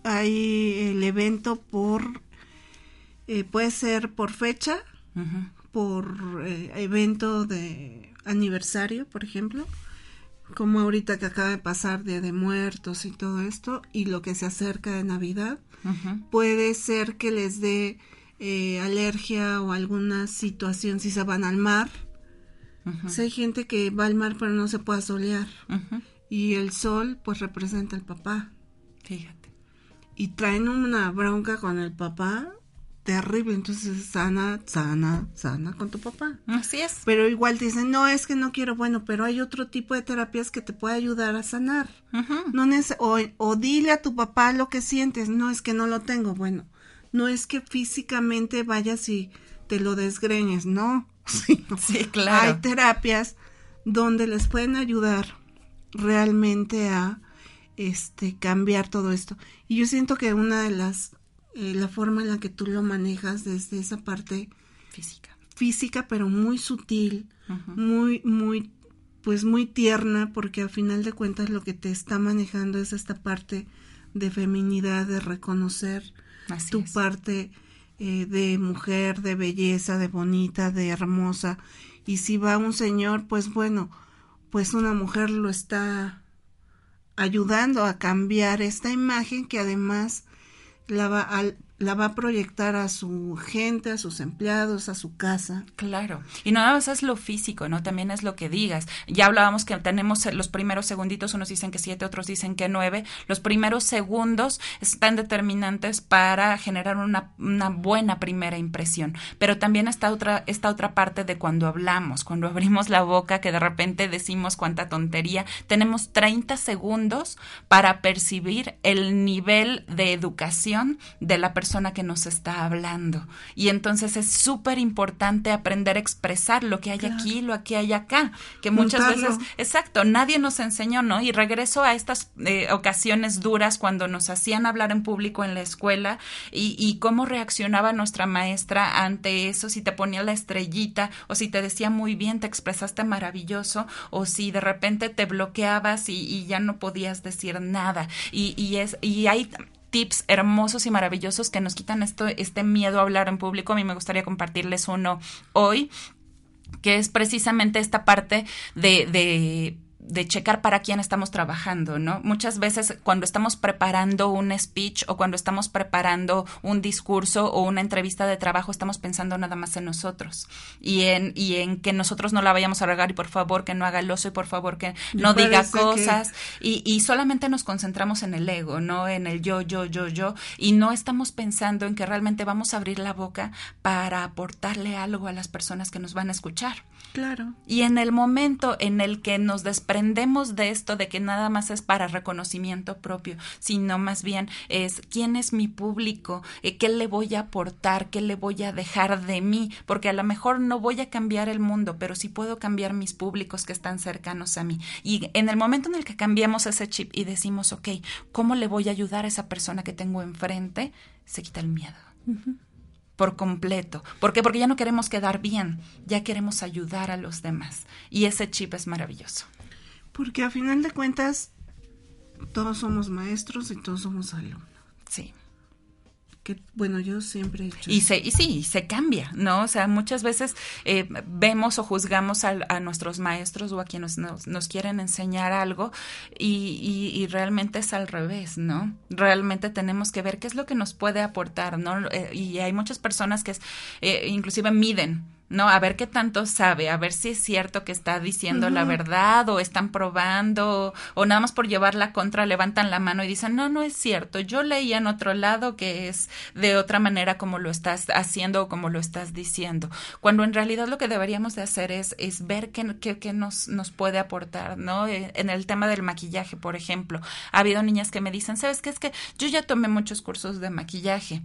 hay el evento por, eh, puede ser por fecha, por eh, evento de aniversario, por ejemplo, como ahorita que acaba de pasar Día de Muertos y todo esto, y lo que se acerca de Navidad, puede ser que les dé eh, alergia o alguna situación si se van al mar. si hay gente que va al mar pero no se puede solear. Y el sol pues representa al papá. Fíjate. Y traen una bronca con el papá terrible, entonces sana, sana, sana con tu papá. Así es. Pero igual dicen, no, es que no quiero, bueno, pero hay otro tipo de terapias que te puede ayudar a sanar. no o, o dile a tu papá lo que sientes, no es que no lo tengo, bueno, no es que físicamente vayas y te lo desgreñes, no. Sí, claro. Hay terapias donde les pueden ayudar realmente a este cambiar todo esto. Y yo siento que una de las eh, la forma en la que tú lo manejas desde esa parte física, física pero muy sutil, muy, muy, pues muy tierna, porque al final de cuentas lo que te está manejando es esta parte de feminidad, de reconocer tu parte eh, de mujer, de belleza, de bonita, de hermosa. Y si va un señor, pues bueno, pues una mujer lo está ayudando a cambiar esta imagen que además la al, la va a proyectar a su gente, a sus empleados, a su casa. Claro. Y no nada más es lo físico, ¿no? También es lo que digas. Ya hablábamos que tenemos los primeros segunditos, unos dicen que siete, otros dicen que nueve. Los primeros segundos están determinantes para generar una, buena primera impresión. Pero también está otra, esta otra parte de cuando hablamos, cuando abrimos la boca, que de repente decimos cuánta tontería. Tenemos 30 segundos para percibir el nivel de educación de la persona persona que nos está hablando. Y entonces es súper importante aprender a expresar lo que hay aquí, lo que hay acá, que muchas veces, exacto, nadie nos enseñó, ¿no? Y regreso a estas eh, ocasiones duras cuando nos hacían hablar en público en la escuela y, y cómo reaccionaba nuestra maestra ante eso, si te ponía la estrellita o si te decía muy bien, te expresaste maravilloso o si de repente te bloqueabas y, y ya no podías decir nada. Y, y, es, y hay tips hermosos y maravillosos que nos quitan esto, este miedo a hablar en público. A mí me gustaría compartirles uno hoy que es precisamente esta parte de, de de checar para quién estamos trabajando, ¿no? Muchas veces cuando estamos preparando un speech o cuando estamos preparando un discurso o una entrevista de trabajo estamos pensando nada más en nosotros y en y en que nosotros no la vayamos a regar y por favor que no haga el oso y por favor que no diga cosas y, y solamente nos concentramos en el ego, ¿no? En el yo, yo, yo, yo y no estamos pensando en que realmente vamos a abrir la boca para aportarle algo a las personas que nos van a escuchar. Claro. Y en el momento en el que nos desprendemos de esto, de que nada más es para reconocimiento propio, sino más bien es quién es mi público, eh, qué le voy a aportar, qué le voy a dejar de mí, porque a lo mejor no voy a cambiar el mundo, pero sí puedo cambiar mis públicos que están cercanos a mí. Y en el momento en el que cambiamos ese chip y decimos, ok, ¿cómo le voy a ayudar a esa persona que tengo enfrente? Se quita el miedo por completo. ¿Por qué? Porque ya no queremos quedar bien, ya queremos ayudar a los demás. Y ese chip es maravilloso. Porque a final de cuentas, todos somos maestros y todos somos alumnos. Sí. Que, bueno, yo siempre he hecho y se y sí se cambia no o sea muchas veces eh, vemos o juzgamos a, a, nuestros maestros o a quienes nos, nos quieren enseñar algo y, y, realmente es al revés no realmente tenemos que ver qué es lo que nos puede aportar no eh, y hay muchas personas que es, eh, inclusive miden ¿no? A ver qué tanto sabe, a ver si es cierto que está diciendo la verdad o están probando o, nada más por llevar la contra levantan la mano y dicen, no, no es cierto, yo leí en otro lado que es de otra manera como lo estás haciendo o como lo estás diciendo, cuando en realidad lo que deberíamos de hacer es, es ver qué, qué, qué nos, nos puede aportar, ¿no? Eh, en el tema del maquillaje, por ejemplo, ha habido niñas que me dicen, ¿sabes qué? Es que yo ya tomé muchos cursos de maquillaje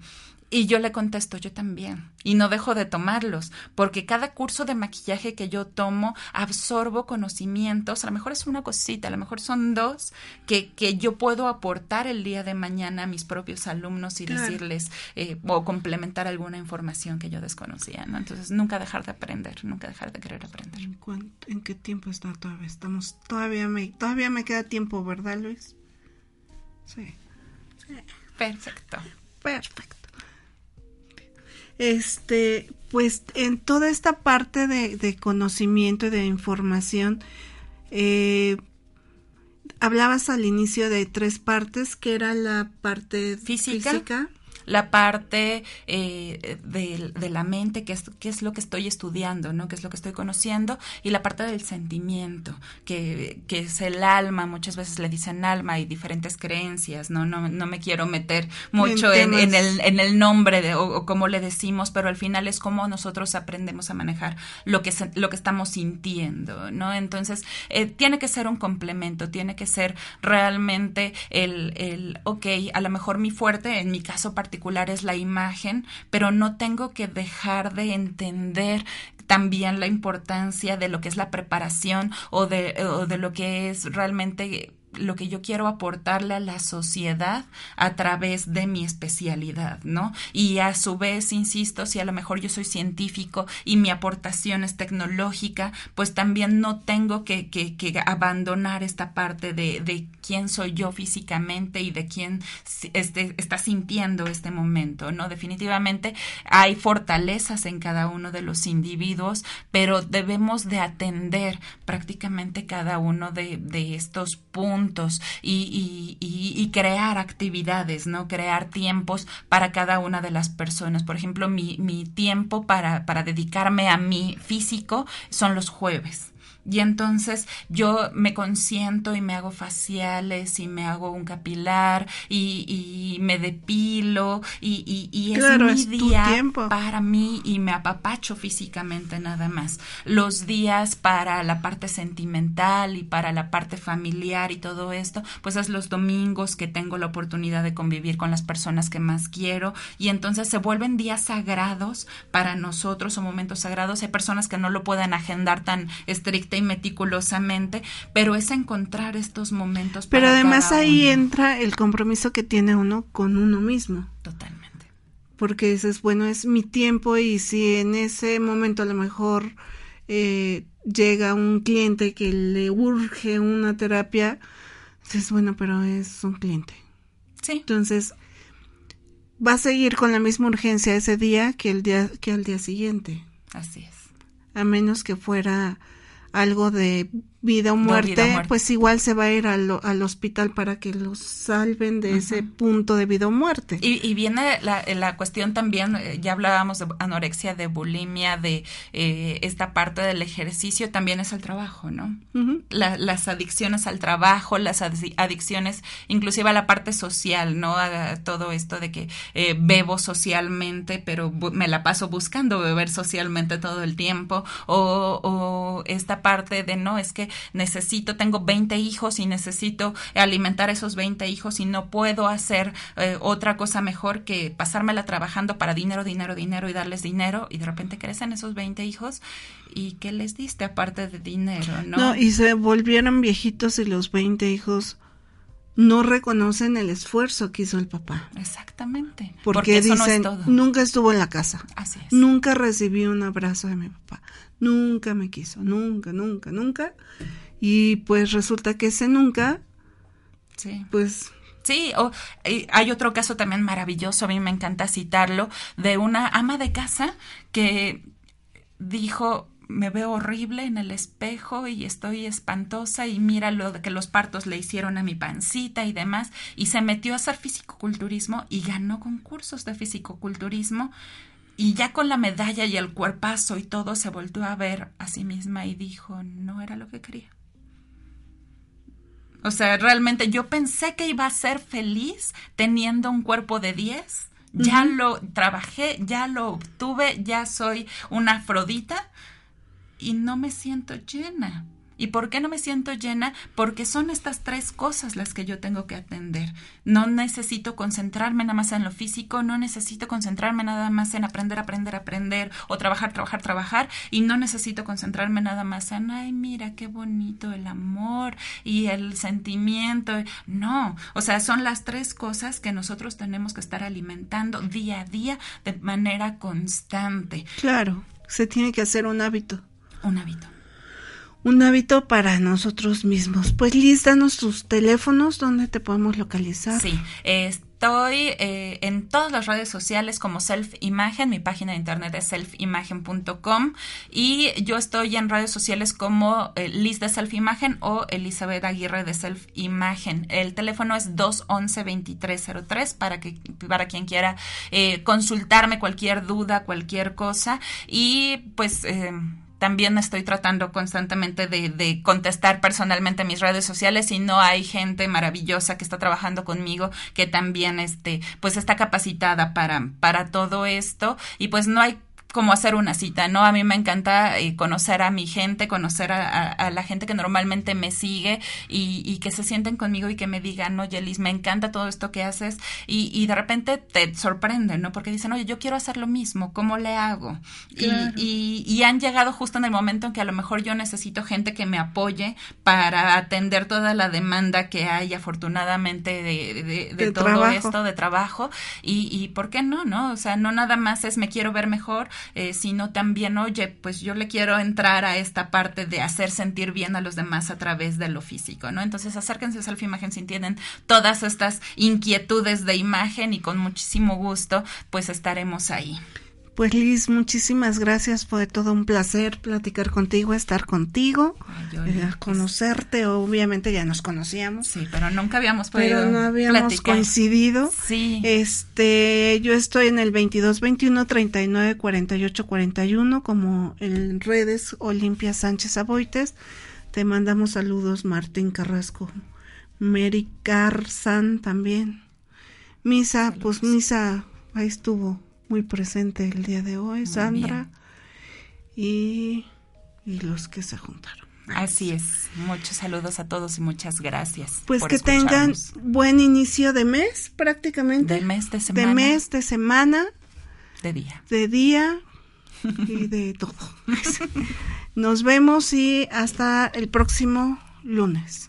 Y yo le contesto, yo también. Y no dejo de tomarlos, porque cada curso de maquillaje que yo tomo, absorbo conocimientos, a lo mejor es una cosita, a lo mejor son dos, que, que yo puedo aportar el día de mañana a mis propios alumnos y decirles eh, o complementar alguna información que yo desconocía, ¿no? Entonces, nunca dejar de aprender, nunca dejar de querer aprender. ¿En, en qué tiempo está todavía? Estamos, todavía me, todavía me queda tiempo, ¿verdad, Luis? Sí. sí. Perfecto. Perfecto. Este, pues en toda esta parte de, conocimiento y de información, eh, hablabas al inicio de tres partes, que era la parte física la parte eh, de, la mente, que es, que es lo que estoy estudiando, ¿no? que es lo que estoy conociendo, y la parte del sentimiento, que, que es el alma, muchas veces le dicen alma y diferentes creencias, no, no, no me quiero meter mucho en, el, en el nombre de, o, como le decimos, pero al final es como nosotros aprendemos a manejar lo que, lo que estamos sintiendo, ¿no? Entonces, eh, tiene que ser un complemento, tiene que ser realmente el, el, ok, a lo mejor mi fuerte, en mi caso particular, es la imagen, pero no tengo que dejar de entender también la importancia de lo que es la preparación o de, o de lo que es realmente lo que yo quiero aportarle a la sociedad a través de mi especialidad, ¿no? Y a su vez, insisto, si a lo mejor yo soy científico y mi aportación es tecnológica, pues también no tengo que, que, abandonar esta parte de, quién soy yo físicamente y de quién este, está sintiendo este momento, ¿no? Definitivamente hay fortalezas en cada uno de los individuos, pero debemos de atender prácticamente cada uno de, de estos puntos y, y, crear actividades, ¿no? Crear tiempos para cada una de las personas. Por ejemplo, mi, mi tiempo para, para dedicarme a mi físico son los jueves. Y entonces yo me consiento y me hago faciales y me hago un capilar y, y me depilo y, y, y es mi día para mí y me apapacho físicamente nada más. Los días para la parte sentimental y para la parte familiar y todo esto, pues es los domingos que tengo la oportunidad de convivir con las personas que más quiero y entonces se vuelven días sagrados para nosotros o momentos sagrados. Hay personas que no lo pueden agendar tan estricta meticulosamente, pero es encontrar estos momentos. Pero además ahí entra el compromiso que tiene uno con uno mismo. Totalmente. Porque dices, bueno, es mi tiempo y si en ese momento a lo mejor eh, llega un cliente que le urge una terapia, dices, bueno, pero es un cliente. Sí. Entonces, va a seguir con la misma urgencia ese día que el día que al día siguiente. Así es. A menos que fuera algo de vida o muerte, pues igual se va a ir al, al, hospital para que los salven de ese punto de vida o muerte. Y, y viene la, la, cuestión también, eh, ya hablábamos de anorexia, de bulimia, de eh, esta parte del ejercicio, también es el trabajo, ¿no? las adicciones al trabajo, las adicciones inclusive a la parte social, ¿no? A, todo esto de que eh, bebo socialmente, pero me la paso buscando beber socialmente todo el tiempo, o, o esta parte de, no, es que necesito, tengo 20 hijos y necesito alimentar a esos 20 hijos y no puedo hacer eh, otra cosa mejor que pasármela trabajando para dinero, dinero, dinero y darles dinero y de repente crecen esos 20 hijos y ¿qué les diste aparte de dinero? No, no y se volvieron viejitos y los 20 hijos no reconocen el esfuerzo que hizo el papá. Exactamente. Porque, dicen, nunca estuvo en la casa. Así es. Nunca recibí un abrazo de mi papá. Nunca me quiso, nunca, nunca, nunca. Y pues resulta que ese nunca, sí. pues... Sí, o, hay otro caso también maravilloso, a mí me encanta citarlo, de una ama de casa que dijo, me veo horrible en el espejo y estoy espantosa y mira lo que los partos le hicieron a mi pancita y demás y se metió a hacer fisicoculturismo y ganó concursos de fisicoculturismo y ya con la medalla y el cuerpazo y todo se volvió a ver a sí misma y dijo, no era lo que quería. O sea, realmente yo pensé que iba a ser feliz teniendo un cuerpo de 10. Ya lo trabajé, ya lo obtuve, ya soy una afrodita y no me siento llena. ¿Y por qué no me siento llena? Porque son estas tres cosas las que yo tengo que atender. No necesito concentrarme nada más en lo físico, no necesito concentrarme nada más en aprender, aprender, aprender o trabajar, trabajar, trabajar y no necesito concentrarme nada más en, ay, mira qué bonito el amor y el sentimiento. No, o sea, son las tres cosas que nosotros tenemos que estar alimentando día a día de manera constante. Claro, se tiene que hacer un hábito. Un hábito un hábito para nosotros mismos. Pues Liz, danos tus teléfonos, ¿dónde te podemos localizar? Sí, estoy eh, en todas las redes sociales como Self Imagen, mi página de internet es selfimagen.com y yo estoy en redes sociales como eh, Liz de Self Imagen o Elizabeth Aguirre de Self Imagen. El teléfono es 211-2303 para, para quien quiera eh, consultarme cualquier duda, cualquier cosa y pues también estoy tratando constantemente de, contestar personalmente en mis redes sociales y no hay gente maravillosa que está trabajando conmigo que también este pues está capacitada para para todo esto. Y pues no hay como hacer una cita, ¿no? A mí me encanta eh, conocer a mi gente, conocer a, la gente que normalmente me sigue y, que se sienten conmigo y que me digan, oye, Liz, me encanta todo esto que haces y, de repente te sorprende, ¿no? Porque dicen, oye, yo quiero hacer lo mismo, ¿cómo le hago? Y, han llegado justo en el momento en que a lo mejor yo necesito gente que me apoye para atender toda la demanda que hay afortunadamente de, todo esto, de trabajo y, y, ¿por qué no, no? O sea, no nada más es me quiero ver mejor, eh, sino también, oye, pues yo le quiero entrar a esta parte de hacer sentir bien a los demás a través de lo físico, ¿no? Entonces acérquense a Self Imagen si tienen todas estas inquietudes de imagen y con muchísimo gusto, pues estaremos ahí. Pues Liz, muchísimas gracias, fue todo un placer platicar contigo, estar contigo, eh, conocerte, obviamente ya nos conocíamos. Sí, pero nunca habíamos podido Pero no habíamos coincidido. Sí. Este, yo estoy en el 22 21 39 48 41 como en redes Olimpia Sánchez Aboites. Te mandamos saludos Martín Carrasco, Mary Carzan también. Misa, pues Misa ahí estuvo muy presente el día de hoy, Sandra, y, y, los que se juntaron. Así es. Muchos saludos a todos y muchas gracias. Pues que tengan buen inicio de mes, prácticamente. De mes de semana. De mes, de semana. De día. De día y de todo. Nos vemos y hasta el próximo lunes.